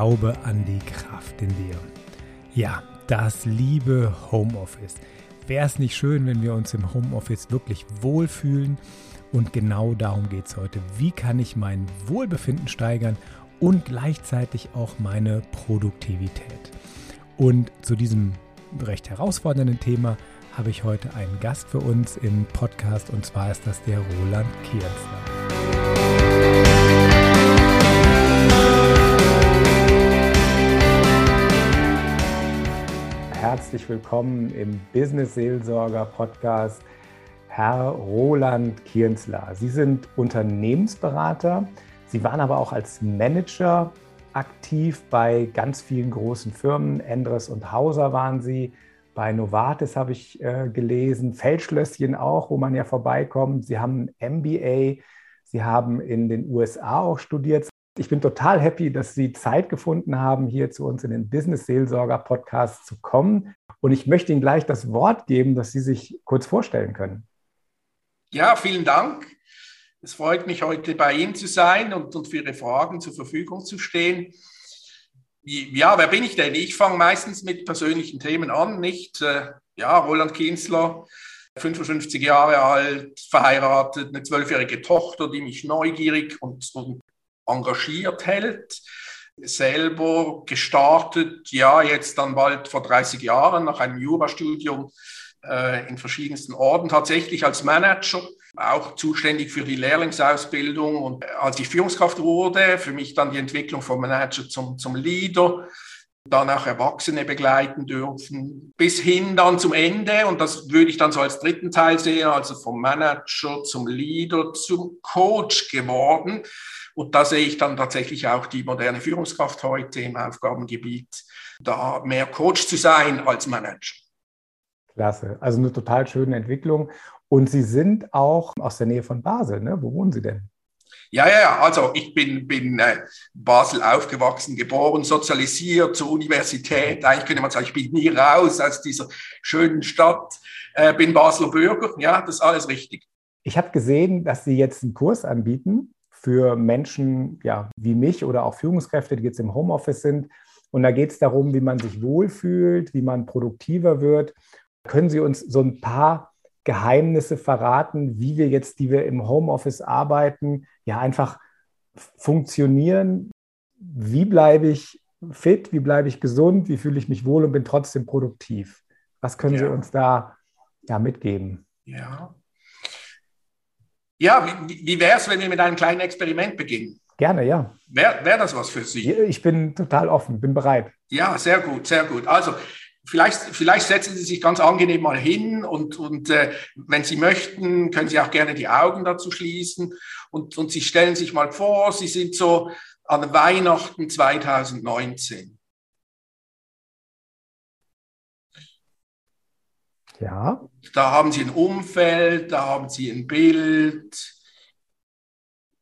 Glaube an die Kraft in dir. Ja, das liebe Homeoffice. Wäre es nicht schön, wenn wir uns im Homeoffice wirklich wohlfühlen? Und genau darum geht es heute. Wie kann ich mein Wohlbefinden steigern und gleichzeitig auch meine Produktivität? Und zu diesem recht herausfordernden Thema habe ich heute einen Gast für uns im Podcast und zwar ist das der Roland Kierzler. Herzlich willkommen im Business Seelsorger Podcast, Herr Roland Kienzler. Sie sind Unternehmensberater. Sie waren aber auch als Manager aktiv bei ganz vielen großen Firmen. Endres und Hauser waren Sie. Bei Novartis habe ich äh, gelesen, Feldschlösschen auch, wo man ja vorbeikommt. Sie haben ein MBA. Sie haben in den USA auch studiert. Ich bin total happy, dass Sie Zeit gefunden haben, hier zu uns in den Business Seelsorger Podcast zu kommen. Und ich möchte Ihnen gleich das Wort geben, dass Sie sich kurz vorstellen können. Ja, vielen Dank. Es freut mich, heute bei Ihnen zu sein und, und für Ihre Fragen zur Verfügung zu stehen. Ja, wer bin ich denn? Ich fange meistens mit persönlichen Themen an, nicht? Äh, ja, Roland Kienzler, 55 Jahre alt, verheiratet, eine zwölfjährige Tochter, die mich neugierig und, und engagiert hält selber gestartet, ja, jetzt dann bald vor 30 Jahren nach einem Jurastudium äh, in verschiedensten Orten, tatsächlich als Manager, auch zuständig für die Lehrlingsausbildung. Und als ich Führungskraft wurde, für mich dann die Entwicklung vom Manager zum, zum Leader, dann auch Erwachsene begleiten dürfen, bis hin dann zum Ende. Und das würde ich dann so als dritten Teil sehen, also vom Manager zum Leader zum Coach geworden. Und da sehe ich dann tatsächlich auch die moderne Führungskraft heute im Aufgabengebiet, da mehr Coach zu sein als Manager. Klasse, also eine total schöne Entwicklung. Und Sie sind auch aus der Nähe von Basel, ne? Wo wohnen Sie denn? Ja, ja, also ich bin, bin äh, Basel aufgewachsen, geboren, sozialisiert zur Universität. Eigentlich könnte man sagen, ich bin nie raus aus dieser schönen Stadt, äh, bin Basler Bürger. Ja, das ist alles richtig. Ich habe gesehen, dass Sie jetzt einen Kurs anbieten für Menschen ja, wie mich oder auch Führungskräfte, die jetzt im Homeoffice sind. Und da geht es darum, wie man sich wohlfühlt, wie man produktiver wird. Können Sie uns so ein paar Geheimnisse verraten, wie wir jetzt, die wir im Homeoffice arbeiten, ja einfach funktionieren? Wie bleibe ich fit? Wie bleibe ich gesund? Wie fühle ich mich wohl und bin trotzdem produktiv? Was können ja. Sie uns da ja, mitgeben? Ja, ja, wie, wie wäre es, wenn wir mit einem kleinen Experiment beginnen? Gerne, ja. Wäre wär das was für Sie? Ich bin total offen, bin bereit. Ja, sehr gut, sehr gut. Also vielleicht, vielleicht setzen Sie sich ganz angenehm mal hin und, und äh, wenn Sie möchten, können Sie auch gerne die Augen dazu schließen und, und Sie stellen sich mal vor, Sie sind so an Weihnachten 2019. Ja. Da haben Sie ein Umfeld, da haben Sie ein Bild.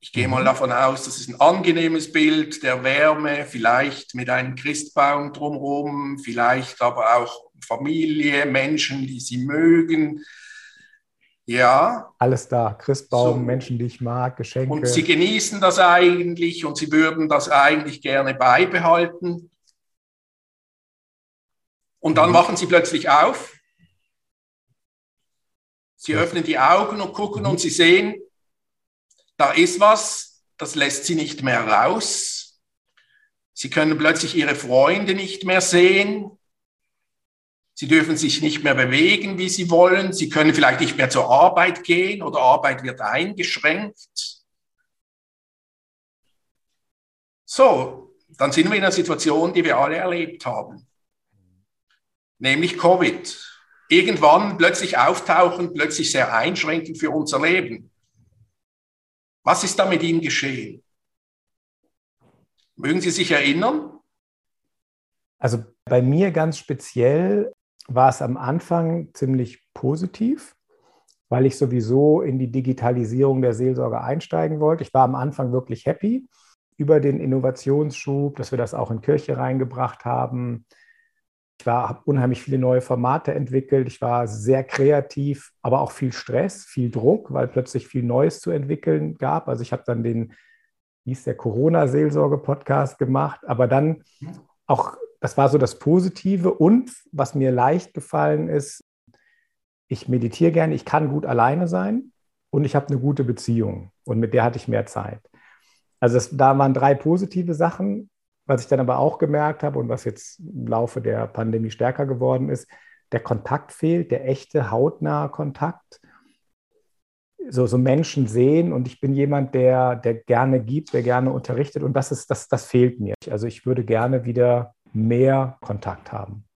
Ich gehe mal mhm. davon aus, das ist ein angenehmes Bild der Wärme, vielleicht mit einem Christbaum drumherum, vielleicht aber auch Familie, Menschen, die Sie mögen. Ja. Alles da. Christbaum, so. Menschen, die ich mag, Geschenke. Und Sie genießen das eigentlich und Sie würden das eigentlich gerne beibehalten. Und dann mhm. machen Sie plötzlich auf Sie öffnen die Augen und gucken und sie sehen, da ist was, das lässt sie nicht mehr raus. Sie können plötzlich ihre Freunde nicht mehr sehen. Sie dürfen sich nicht mehr bewegen, wie sie wollen. Sie können vielleicht nicht mehr zur Arbeit gehen oder Arbeit wird eingeschränkt. So, dann sind wir in einer Situation, die wir alle erlebt haben, nämlich Covid irgendwann plötzlich auftauchen, plötzlich sehr einschränkend für unser Leben. Was ist da mit Ihnen geschehen? Mögen Sie sich erinnern? Also bei mir ganz speziell war es am Anfang ziemlich positiv, weil ich sowieso in die Digitalisierung der Seelsorge einsteigen wollte. Ich war am Anfang wirklich happy über den Innovationsschub, dass wir das auch in Kirche reingebracht haben, ich habe unheimlich viele neue Formate entwickelt. Ich war sehr kreativ, aber auch viel Stress, viel Druck, weil plötzlich viel Neues zu entwickeln gab. Also ich habe dann den hieß der Corona-Seelsorge-Podcast gemacht, aber dann auch, das war so das Positive und was mir leicht gefallen ist, ich meditiere gerne, ich kann gut alleine sein und ich habe eine gute Beziehung und mit der hatte ich mehr Zeit. Also das, da waren drei positive Sachen. Was ich dann aber auch gemerkt habe und was jetzt im Laufe der Pandemie stärker geworden ist, der Kontakt fehlt, der echte hautnahe Kontakt. So, so Menschen sehen und ich bin jemand, der, der gerne gibt, der gerne unterrichtet und das, ist, das, das fehlt mir. Also ich würde gerne wieder mehr Kontakt haben.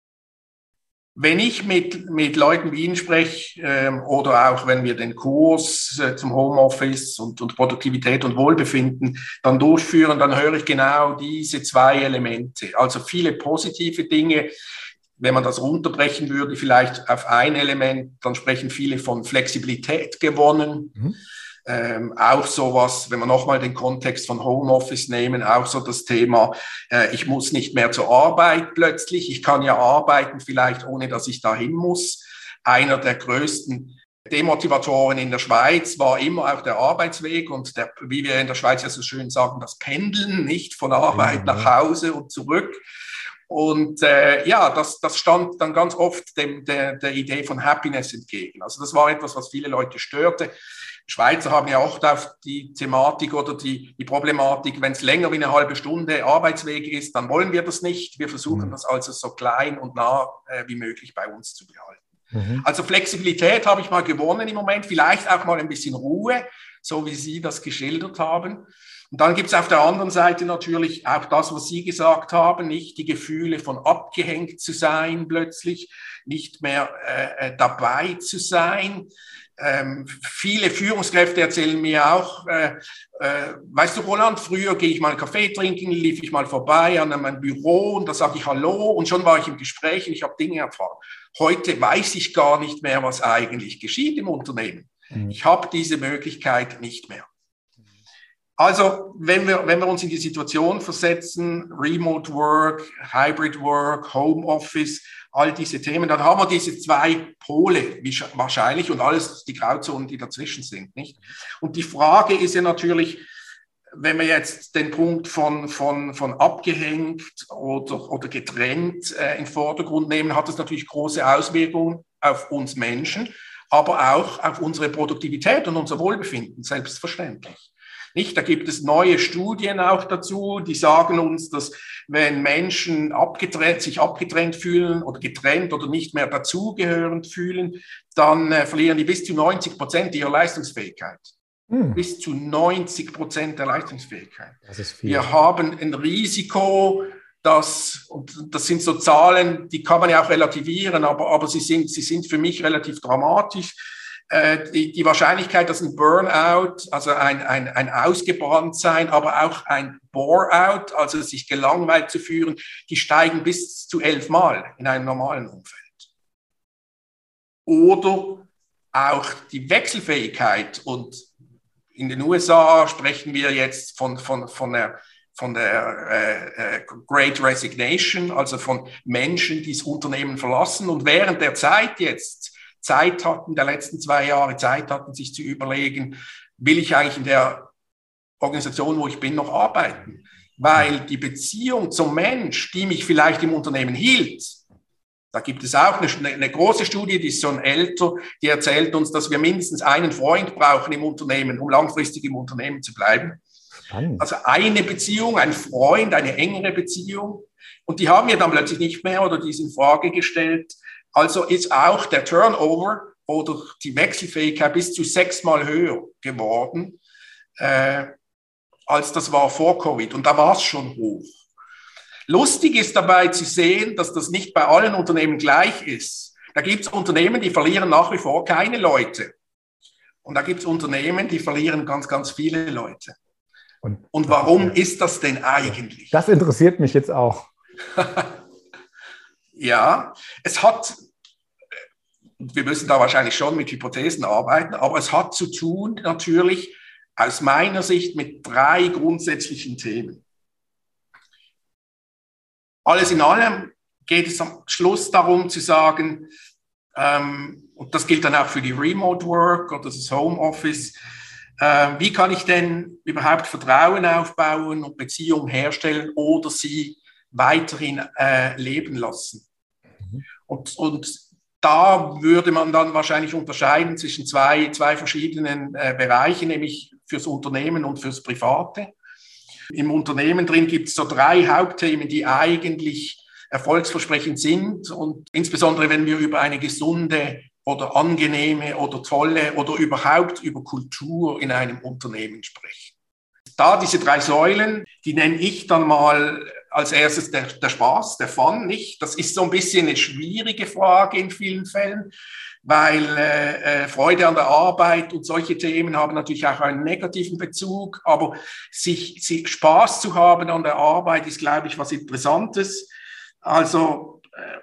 Wenn ich mit, mit Leuten wie Ihnen spreche ähm, oder auch wenn wir den Kurs äh, zum Homeoffice und, und Produktivität und Wohlbefinden dann durchführen, dann höre ich genau diese zwei Elemente. Also viele positive Dinge. Wenn man das runterbrechen würde, vielleicht auf ein Element, dann sprechen viele von Flexibilität gewonnen. Mhm ähm, auch sowas, wenn wir nochmal den Kontext von Homeoffice nehmen, auch so das Thema, äh, ich muss nicht mehr zur Arbeit plötzlich, ich kann ja arbeiten vielleicht ohne, dass ich dahin muss. Einer der größten Demotivatoren in der Schweiz war immer auch der Arbeitsweg und der, wie wir in der Schweiz ja so schön sagen, das Pendeln, nicht von Arbeit ja, nach Hause und zurück. Und äh, ja, das, das stand dann ganz oft dem, der, der Idee von Happiness entgegen. Also das war etwas, was viele Leute störte. Schweizer haben ja auch auf die Thematik oder die, die Problematik, wenn es länger wie eine halbe Stunde Arbeitsweg ist, dann wollen wir das nicht. Wir versuchen mhm. das also so klein und nah äh, wie möglich bei uns zu behalten. Mhm. Also Flexibilität habe ich mal gewonnen im Moment, vielleicht auch mal ein bisschen Ruhe, so wie Sie das geschildert haben. Und dann gibt es auf der anderen Seite natürlich auch das, was Sie gesagt haben, nicht die Gefühle von abgehängt zu sein plötzlich, nicht mehr äh, äh dabei zu sein. Ähm, viele Führungskräfte erzählen mir auch, äh, äh, weißt du, Roland, früher gehe ich mal einen Kaffee trinken, lief ich mal vorbei an meinem Büro und da sage ich Hallo und schon war ich im Gespräch und ich habe Dinge erfahren. Heute weiß ich gar nicht mehr, was eigentlich geschieht im Unternehmen. Mhm. Ich habe diese Möglichkeit nicht mehr. Also, wenn wir, wenn wir uns in die Situation versetzen, Remote Work, Hybrid Work, Home Office, all diese Themen, dann haben wir diese zwei Pole wahrscheinlich und alles die Grauzonen, die dazwischen sind, nicht? Und die Frage ist ja natürlich, wenn wir jetzt den Punkt von, von, von abgehängt oder, oder getrennt äh, in Vordergrund nehmen, hat das natürlich große Auswirkungen auf uns Menschen, aber auch auf unsere Produktivität und unser Wohlbefinden, selbstverständlich. Nicht? Da gibt es neue Studien auch dazu, die sagen uns, dass wenn Menschen abgetrennt, sich abgetrennt fühlen oder getrennt oder nicht mehr dazugehörend fühlen, dann äh, verlieren die bis zu 90 Prozent ihrer Leistungsfähigkeit. Hm. Bis zu 90 Prozent der Leistungsfähigkeit. Wir haben ein Risiko, das, und das sind so Zahlen, die kann man ja auch relativieren, aber, aber sie, sind, sie sind für mich relativ dramatisch äh, die, die Wahrscheinlichkeit, dass ein Burnout, also ein, ein, ein Ausgebranntsein, aber auch ein Boreout, also sich gelangweilt zu führen, die steigen bis zu elfmal in einem normalen Umfeld. Oder auch die Wechselfähigkeit und in den USA sprechen wir jetzt von, von, von der, von der äh, äh, Great Resignation, also von Menschen, die das Unternehmen verlassen und während der Zeit jetzt Zeit hatten, der letzten zwei Jahre Zeit hatten, sich zu überlegen, will ich eigentlich in der Organisation, wo ich bin, noch arbeiten? Weil die Beziehung zum Mensch, die mich vielleicht im Unternehmen hielt, da gibt es auch eine, eine, große Studie, die ist schon älter, die erzählt uns, dass wir mindestens einen Freund brauchen im Unternehmen, um langfristig im Unternehmen zu bleiben. Spannend. Also eine Beziehung, ein Freund, eine engere Beziehung. Und die haben wir dann plötzlich nicht mehr oder die ist in Frage gestellt. Also ist auch der Turnover oder die Wechselfähigkeit bis zu sechsmal höher geworden, äh, als das war vor Covid. Und da war es schon hoch. Lustig ist dabei zu sehen, dass das nicht bei allen Unternehmen gleich ist. Da gibt es Unternehmen, die verlieren nach wie vor keine Leute. Und da gibt es Unternehmen, die verlieren ganz, ganz viele Leute. Und, Und warum ist das denn eigentlich? Das interessiert mich jetzt auch. Ja, es hat, wir müssen da wahrscheinlich schon mit Hypothesen arbeiten, aber es hat zu tun natürlich aus meiner Sicht mit drei grundsätzlichen Themen. Alles in allem geht es am Schluss darum zu sagen, ähm, und das gilt dann auch für die Remote Work oder das Home Office, äh, wie kann ich denn überhaupt Vertrauen aufbauen und Beziehungen herstellen oder sie weiterhin äh, leben lassen. Und, und da würde man dann wahrscheinlich unterscheiden zwischen zwei, zwei verschiedenen äh, Bereichen, nämlich fürs Unternehmen und fürs Private. Im Unternehmen drin gibt es so drei Hauptthemen, die eigentlich erfolgsversprechend sind und insbesondere wenn wir über eine gesunde oder angenehme oder tolle oder überhaupt über Kultur in einem Unternehmen sprechen. Da diese drei Säulen, die nenne ich dann mal als erstes der, der Spaß, der Fun, nicht? Das ist so ein bisschen eine schwierige Frage in vielen Fällen, weil äh, äh, Freude an der Arbeit und solche Themen haben natürlich auch einen negativen Bezug, aber sich, sich Spaß zu haben an der Arbeit ist, glaube ich, was Interessantes. Also, äh,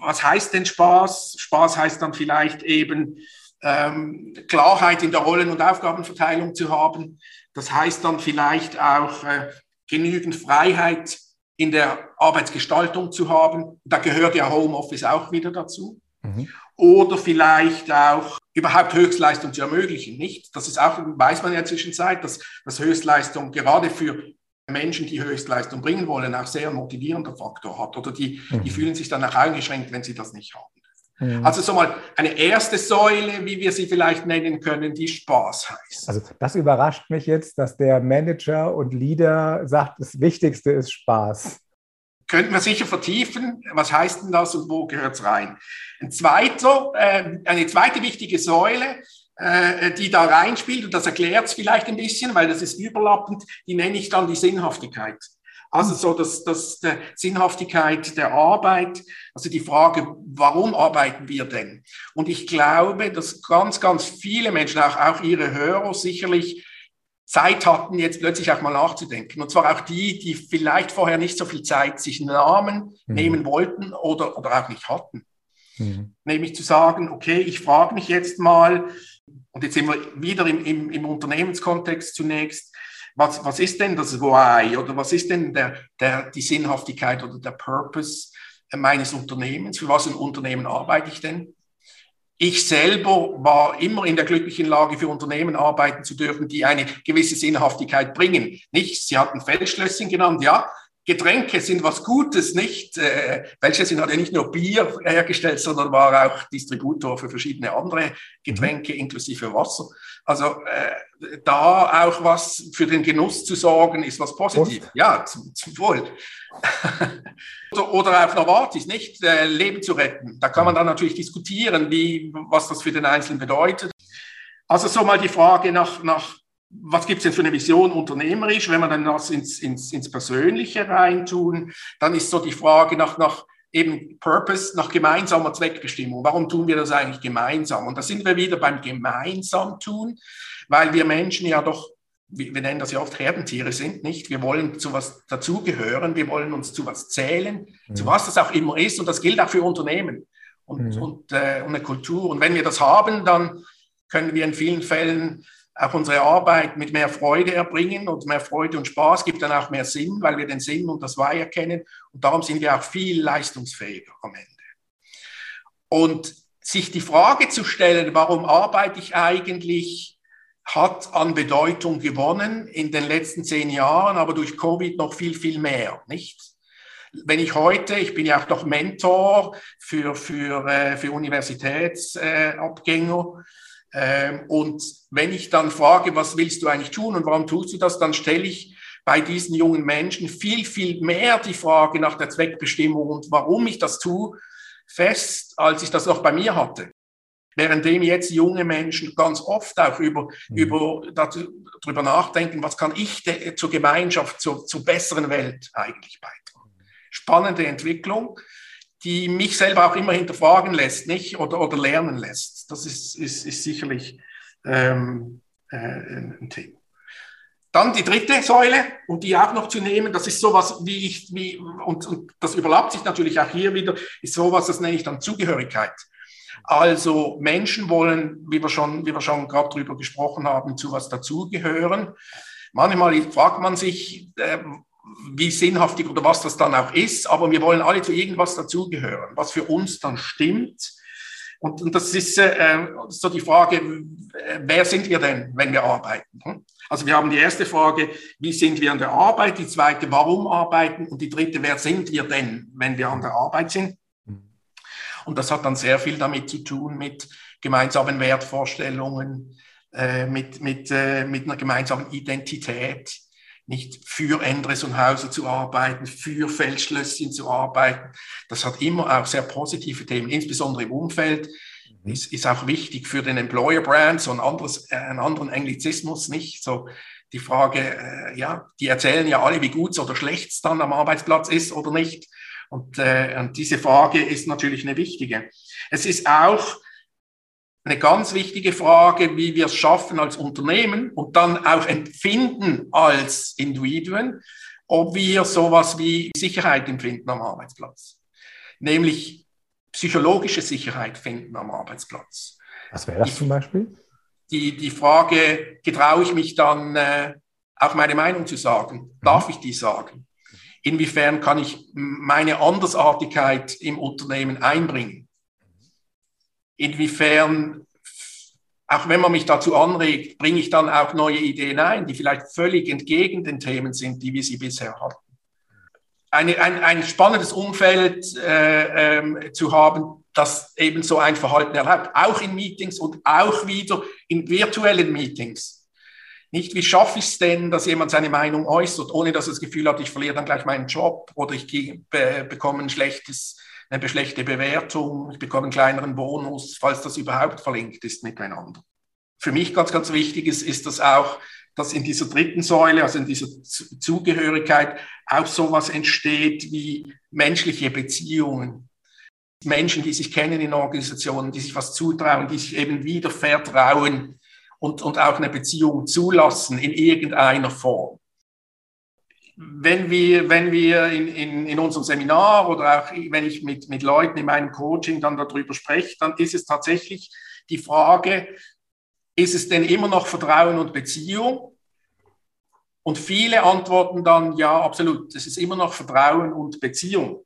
was heißt denn Spaß? Spaß heißt dann vielleicht eben ähm, Klarheit in der Rollen- und Aufgabenverteilung zu haben. Das heißt dann vielleicht auch äh, genügend Freiheit in der Arbeitsgestaltung zu haben. Da gehört ja Homeoffice auch wieder dazu. Mhm. Oder vielleicht auch überhaupt Höchstleistung zu ermöglichen, nicht? Das ist auch, weiß man ja zwischenzeit, dass, dass Höchstleistung gerade für Menschen, die Höchstleistung bringen wollen, auch sehr motivierender Faktor hat. Oder die, mhm. die fühlen sich dann auch eingeschränkt, wenn sie das nicht haben. Mhm. Also so mal eine erste Säule, wie wir sie vielleicht nennen können, die Spaß heißt. Also das überrascht mich jetzt, dass der Manager und Leader sagt, das Wichtigste ist Spaß. Könnten wir sicher vertiefen. Was heißt denn das und wo gehört es rein? Ein zweiter, äh, eine zweite wichtige Säule, äh, die da reinspielt, und das erklärt es vielleicht ein bisschen, weil das ist überlappend, die nenne ich dann die Sinnhaftigkeit. Also so dass, dass der Sinnhaftigkeit der Arbeit, also die Frage, warum arbeiten wir denn? Und ich glaube, dass ganz, ganz viele Menschen, auch, auch ihre Hörer sicherlich Zeit hatten, jetzt plötzlich auch mal nachzudenken. Und zwar auch die, die vielleicht vorher nicht so viel Zeit sich Namen mhm. nehmen wollten oder, oder auch nicht hatten. Mhm. Nämlich zu sagen, okay, ich frage mich jetzt mal, und jetzt sind wir wieder im, im, im Unternehmenskontext zunächst, was, was ist denn das Why oder was ist denn der, der, die Sinnhaftigkeit oder der Purpose meines Unternehmens? Für was ein Unternehmen arbeite ich denn? Ich selber war immer in der glücklichen Lage, für Unternehmen arbeiten zu dürfen, die eine gewisse Sinnhaftigkeit bringen. Nicht, Sie hatten Feldschlösschen genannt, ja, Getränke sind was Gutes, nicht? Äh, Welchesin hat ja nicht nur Bier hergestellt, sondern war auch Distributor für verschiedene andere Getränke, mhm. inklusive Wasser. Also äh, da auch was für den Genuss zu sorgen, ist was Positives. Ja, zum, zum Wohl. oder, oder auf Novartis, nicht? Äh, Leben zu retten. Da kann man dann natürlich diskutieren, wie, was das für den Einzelnen bedeutet. Also so mal die Frage nach, nach was gibt es denn für eine Vision unternehmerisch? Wenn man dann das ins, ins, ins Persönliche reintun, dann ist so die Frage nach, nach eben Purpose, nach gemeinsamer Zweckbestimmung. Warum tun wir das eigentlich gemeinsam? Und da sind wir wieder beim gemeinsam tun, weil wir Menschen ja doch, wir nennen das ja oft Herdentiere sind, nicht? Wir wollen zu was dazugehören, wir wollen uns zu was zählen, mhm. zu was das auch immer ist. Und das gilt auch für Unternehmen und, mhm. und, äh, und eine Kultur. Und wenn wir das haben, dann können wir in vielen Fällen auch unsere Arbeit mit mehr Freude erbringen und mehr Freude und Spaß gibt dann auch mehr Sinn, weil wir den Sinn und das Why erkennen und darum sind wir auch viel leistungsfähiger am Ende. Und sich die Frage zu stellen, warum arbeite ich eigentlich, hat an Bedeutung gewonnen in den letzten zehn Jahren, aber durch Covid noch viel, viel mehr, nicht? Wenn ich heute, ich bin ja auch noch Mentor für, für, äh, für Universitätsabgänger, ähm, und wenn ich dann frage, was willst du eigentlich tun und warum tust du das, dann stelle ich bei diesen jungen Menschen viel, viel mehr die Frage nach der Zweckbestimmung und warum ich das tue, fest, als ich das noch bei mir hatte. Währenddem jetzt junge Menschen ganz oft auch über, mhm. über darüber nachdenken, was kann ich zur Gemeinschaft, zur, zur besseren Welt eigentlich beitragen. Spannende Entwicklung die mich selber auch immer hinterfragen lässt, nicht? Oder, oder lernen lässt. Das ist, ist, ist sicherlich ähm, äh, ein Thema. Dann die dritte Säule, um die auch noch zu nehmen, das ist sowas, wie ich, wie, und, und das überlappt sich natürlich auch hier wieder, ist sowas, das nenne ich dann Zugehörigkeit. Also Menschen wollen, wie wir schon, wie wir schon gerade drüber gesprochen haben, zu was dazugehören. Manchmal fragt man sich, äh, wie sinnhaftig oder was das dann auch ist, aber wir wollen alle zu irgendwas dazugehören, was für uns dann stimmt, Und, und das ist äh, so die Frage, wer sind wir denn, wenn wir arbeiten? Hm? Also wir haben die erste Frage, wie sind wir an der Arbeit? Die zweite, warum arbeiten? Und die dritte, wer sind wir denn, wenn wir an der Arbeit sind? Und das hat dann sehr viel damit zu tun mit gemeinsamen Wertvorstellungen, äh, mit, mit, äh, mit einer gemeinsamen Identität, nicht für Endres und Hauser zu arbeiten, für Feldschlösschen zu arbeiten. Das hat immer auch sehr positive Themen, insbesondere im Umfeld. Mhm. Ist, ist auch wichtig für den Employer Brand, so ein anderes, äh, einen anderen Anglizismus nicht. So die Frage, äh, ja, die erzählen ja alle, wie gut oder schlecht es dann am Arbeitsplatz ist oder nicht. Und, äh, und diese Frage ist natürlich eine wichtige. Es ist auch eine ganz wichtige Frage, wie wir es schaffen als Unternehmen und dann auch empfinden als Individuen, ob wir sowas wie Sicherheit empfinden am Arbeitsplatz. Nämlich psychologische Sicherheit finden am Arbeitsplatz. Was wäre das zum Beispiel? Die, die Frage, getraue ich mich dann äh, auch meine Meinung zu sagen? Darf ich die sagen? Inwiefern kann ich meine Andersartigkeit im Unternehmen einbringen? Inwiefern, auch wenn man mich dazu anregt, bringe ich dann auch neue Ideen ein, die vielleicht völlig entgegen den Themen sind, die wir sie bisher hatten. Eine, ein, ein spannendes Umfeld äh, ähm, zu haben, das eben so ein Verhalten erlaubt, auch in Meetings und auch wieder in virtuellen Meetings. Nicht, wie schaffe ich es denn, dass jemand seine Meinung äußert, ohne dass er das Gefühl hat, ich verliere dann gleich meinen Job oder ich be bekomme ein schlechtes eine schlechte Bewertung, ich bekomme einen kleineren Bonus, falls das überhaupt verlinkt ist miteinander. Für mich ganz, ganz wichtig ist, ist das auch, dass in dieser dritten Säule, also in dieser Zugehörigkeit, auch sowas entsteht wie menschliche Beziehungen. Menschen, die sich kennen in Organisationen, die sich was zutrauen, die sich eben wieder vertrauen und, und auch eine Beziehung zulassen in irgendeiner Form wenn wir, wenn wir in, in, in unserem Seminar oder auch wenn ich mit, mit Leuten in meinem Coaching dann darüber spreche, dann ist es tatsächlich die Frage, ist es denn immer noch Vertrauen und Beziehung? Und viele antworten dann, ja, absolut, es ist immer noch Vertrauen und Beziehung.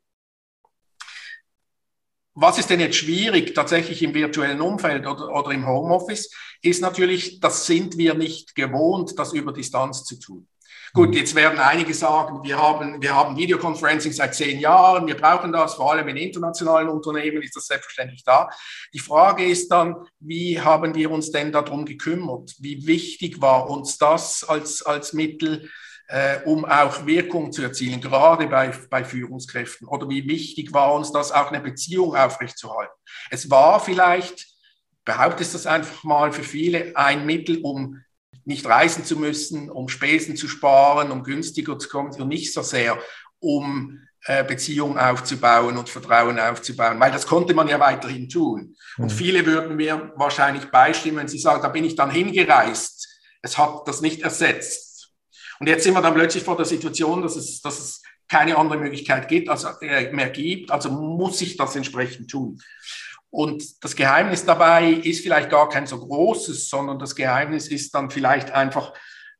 Was ist denn jetzt schwierig tatsächlich im virtuellen Umfeld oder, oder im Homeoffice, ist natürlich, das sind wir nicht gewohnt, das über Distanz zu tun. Gut, jetzt werden einige sagen, wir haben, wir haben Videoconferencing seit zehn Jahren, wir brauchen das, vor allem in internationalen Unternehmen ist das selbstverständlich da. Die Frage ist dann, wie haben wir uns denn darum gekümmert? Wie wichtig war uns das als, als Mittel, äh, um auch Wirkung zu erzielen, gerade bei, bei Führungskräften? Oder wie wichtig war uns das, auch eine Beziehung aufrechtzuerhalten? Es war vielleicht, behauptet das einfach mal für viele, ein Mittel, um nicht reisen zu müssen, um Spesen zu sparen, um günstiger zu kommen und nicht so sehr, um äh, Beziehungen aufzubauen und Vertrauen aufzubauen, weil das konnte man ja weiterhin tun. Und mhm. viele würden mir wahrscheinlich beistimmen, wenn sie sagen, da bin ich dann hingereist. Es hat das nicht ersetzt. Und jetzt sind wir dann plötzlich vor der Situation, dass es, dass es keine andere Möglichkeit gibt, also, äh, mehr gibt, also muss ich das entsprechend tun. Und das Geheimnis dabei ist vielleicht gar kein so großes, sondern das Geheimnis ist dann vielleicht einfach,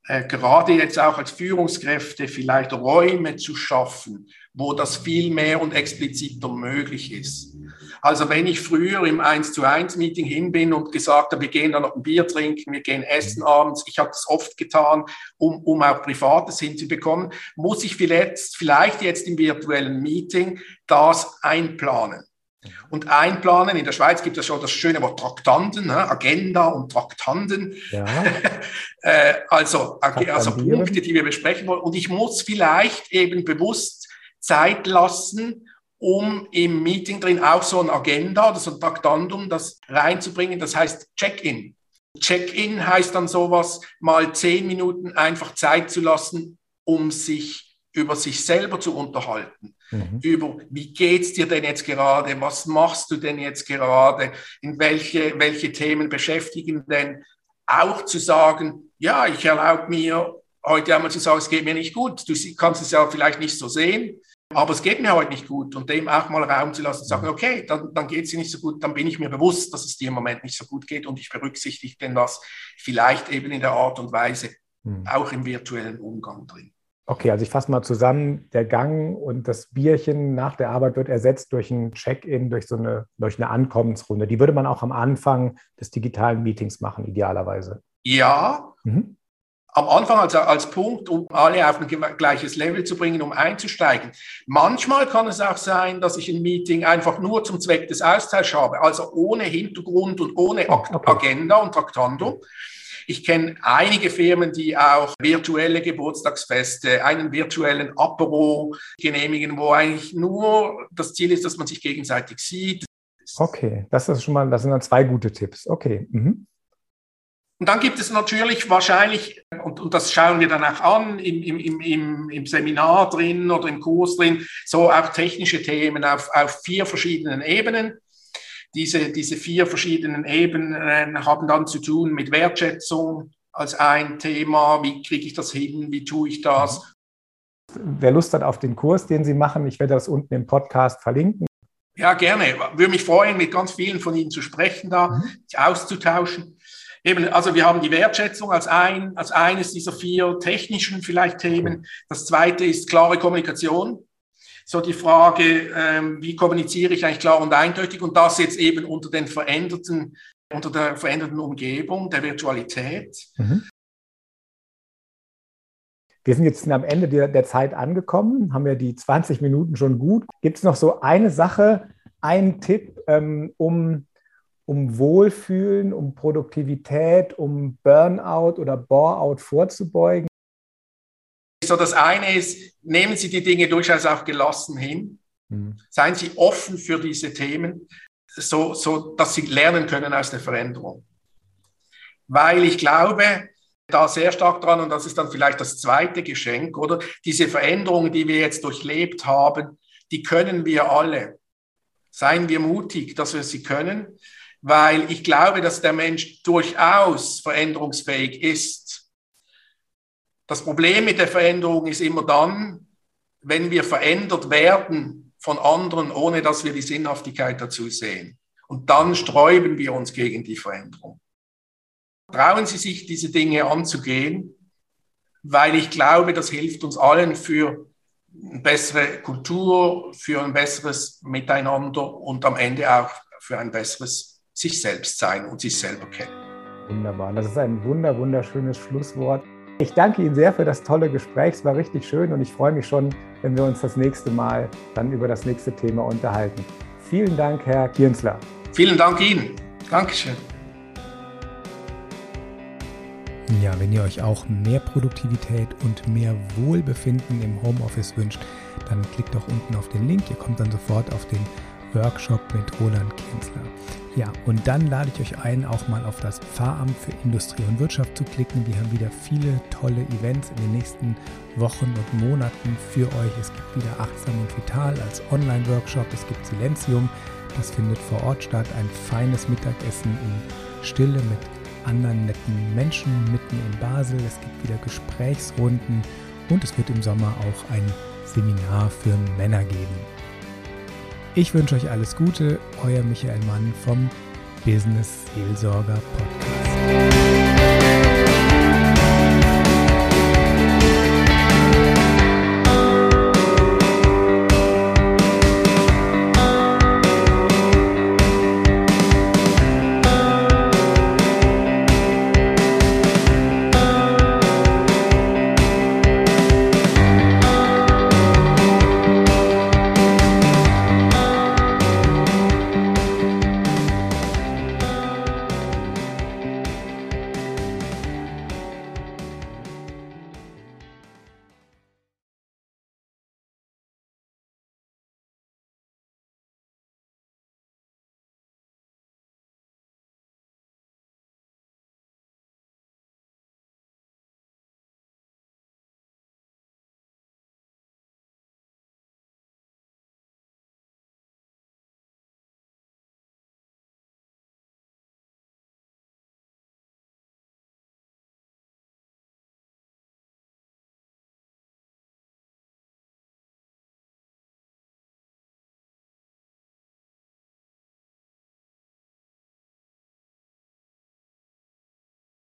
äh, gerade jetzt auch als Führungskräfte, vielleicht Räume zu schaffen, wo das viel mehr und expliziter möglich ist. Also wenn ich früher im 1 zu 1 Meeting hin bin und gesagt habe, wir gehen da noch ein Bier trinken, wir gehen essen abends, ich habe das oft getan, um, um auch Privates hinzubekommen, muss ich vielleicht, vielleicht jetzt im virtuellen Meeting das einplanen. Und einplanen, in der Schweiz gibt es schon das schöne Wort Traktanten, ne? Agenda und Traktanten. Ja. äh, also, also Punkte, die wir besprechen wollen. Und ich muss vielleicht eben bewusst Zeit lassen, um im Meeting drin auch so ein Agenda oder so ein Traktandum das reinzubringen. Das heißt Check-in. Check-in heißt dann sowas, mal zehn Minuten einfach Zeit zu lassen, um sich über sich selber zu unterhalten mhm. über, wie geht's dir denn jetzt gerade, was machst du denn jetzt gerade, in welche, welche Themen beschäftigen denn, auch zu sagen, ja, ich erlaube mir heute einmal zu sagen, es geht mir nicht gut, du kannst es ja vielleicht nicht so sehen, aber es geht mir heute nicht gut und dem auch mal Raum zu lassen, zu sagen, mhm. okay, dann, dann geht es dir nicht so gut, dann bin ich mir bewusst, dass es dir im Moment nicht so gut geht und ich berücksichtige denn das vielleicht eben in der Art und Weise, mhm. auch im virtuellen Umgang drin. Okay, also ich fasse mal zusammen, der Gang und das Bierchen nach der Arbeit wird ersetzt durch ein Check-in, durch so eine, durch eine Ankommensrunde. Die würde man auch am Anfang des digitalen Meetings machen, idealerweise. Ja, mhm. am Anfang als, als Punkt, um alle auf ein gleiches Level zu bringen, um einzusteigen. Manchmal kann es auch sein, dass ich ein Meeting einfach nur zum Zweck des Austauschs habe, also ohne Hintergrund und ohne okay. Agenda und Traktandum. Ich kenne einige Firmen, die auch virtuelle Geburtstagsfeste, einen virtuellen Apero genehmigen, wo eigentlich nur das Ziel ist, dass man sich gegenseitig sieht. Okay, das ist schon mal, das sind dann zwei gute Tipps. Okay. Mhm. Und dann gibt es natürlich wahrscheinlich, und, und das schauen wir dann auch an, im, im, im, im Seminar drin oder im Kurs drin, so auch technische Themen auf, auf vier verschiedenen Ebenen. Diese, diese vier verschiedenen Ebenen äh, haben dann zu tun mit Wertschätzung als ein Thema. Wie kriege ich das hin? Wie tue ich das? Wer Lust hat auf den Kurs, den Sie machen, ich werde das unten im Podcast verlinken. Ja, gerne. Würde mich freuen, mit ganz vielen von Ihnen zu sprechen, da mhm. sich auszutauschen. Eben, also wir haben die Wertschätzung als ein, als eines dieser vier technischen vielleicht Themen. Das zweite ist klare Kommunikation so die Frage, ähm, wie kommuniziere ich eigentlich klar und eindeutig und das jetzt eben unter den veränderten, unter der veränderten Umgebung der Virtualität. Mhm. Wir sind jetzt am Ende der, der Zeit angekommen, haben ja die 20 Minuten schon gut. Gibt es noch so eine Sache, einen Tipp, ähm, um, um Wohlfühlen, um Produktivität, um Burnout oder Boreout vorzubeugen? So, das eine ist, nehmen Sie die Dinge durchaus auch gelassen hin. Mhm. Seien Sie offen für diese Themen, so, so dass Sie lernen können aus der Veränderung. Weil ich glaube, da sehr stark dran, und das ist dann vielleicht das zweite Geschenk, oder? Diese Veränderungen, die wir jetzt durchlebt haben, die können wir alle. Seien wir mutig, dass wir sie können, weil ich glaube, dass der Mensch durchaus veränderungsfähig ist. Das Problem mit der Veränderung ist immer dann, wenn wir verändert werden von anderen, ohne dass wir die Sinnhaftigkeit dazu sehen. Und dann sträuben wir uns gegen die Veränderung. Trauen Sie sich, diese Dinge anzugehen, weil ich glaube, das hilft uns allen für eine bessere Kultur, für ein besseres Miteinander und am Ende auch für ein besseres sich selbst sein und sich selber kennen. Wunderbar. Das ist ein wunder, wunderschönes Schlusswort. Ich danke Ihnen sehr für das tolle Gespräch. Es war richtig schön und ich freue mich schon, wenn wir uns das nächste Mal dann über das nächste Thema unterhalten. Vielen Dank, Herr Kienzler. Vielen Dank Ihnen. Dankeschön. Ja, wenn ihr euch auch mehr Produktivität und mehr Wohlbefinden im Homeoffice wünscht, dann klickt doch unten auf den Link. Ihr kommt dann sofort auf den Workshop mit Roland Kienzler. Ja, und dann lade ich euch ein, auch mal auf das Pfarramt für Industrie und Wirtschaft zu klicken. Wir haben wieder viele tolle Events in den nächsten Wochen und Monaten für euch. Es gibt wieder Achtsam und Vital als Online-Workshop. Es gibt Silenzium, das findet vor Ort statt. Ein feines Mittagessen in Stille mit anderen netten Menschen mitten in Basel. Es gibt wieder Gesprächsrunden und es wird im Sommer auch ein Seminar für Männer geben. Ich wünsche euch alles Gute, euer Michael Mann vom Business Seelsorger Podcast.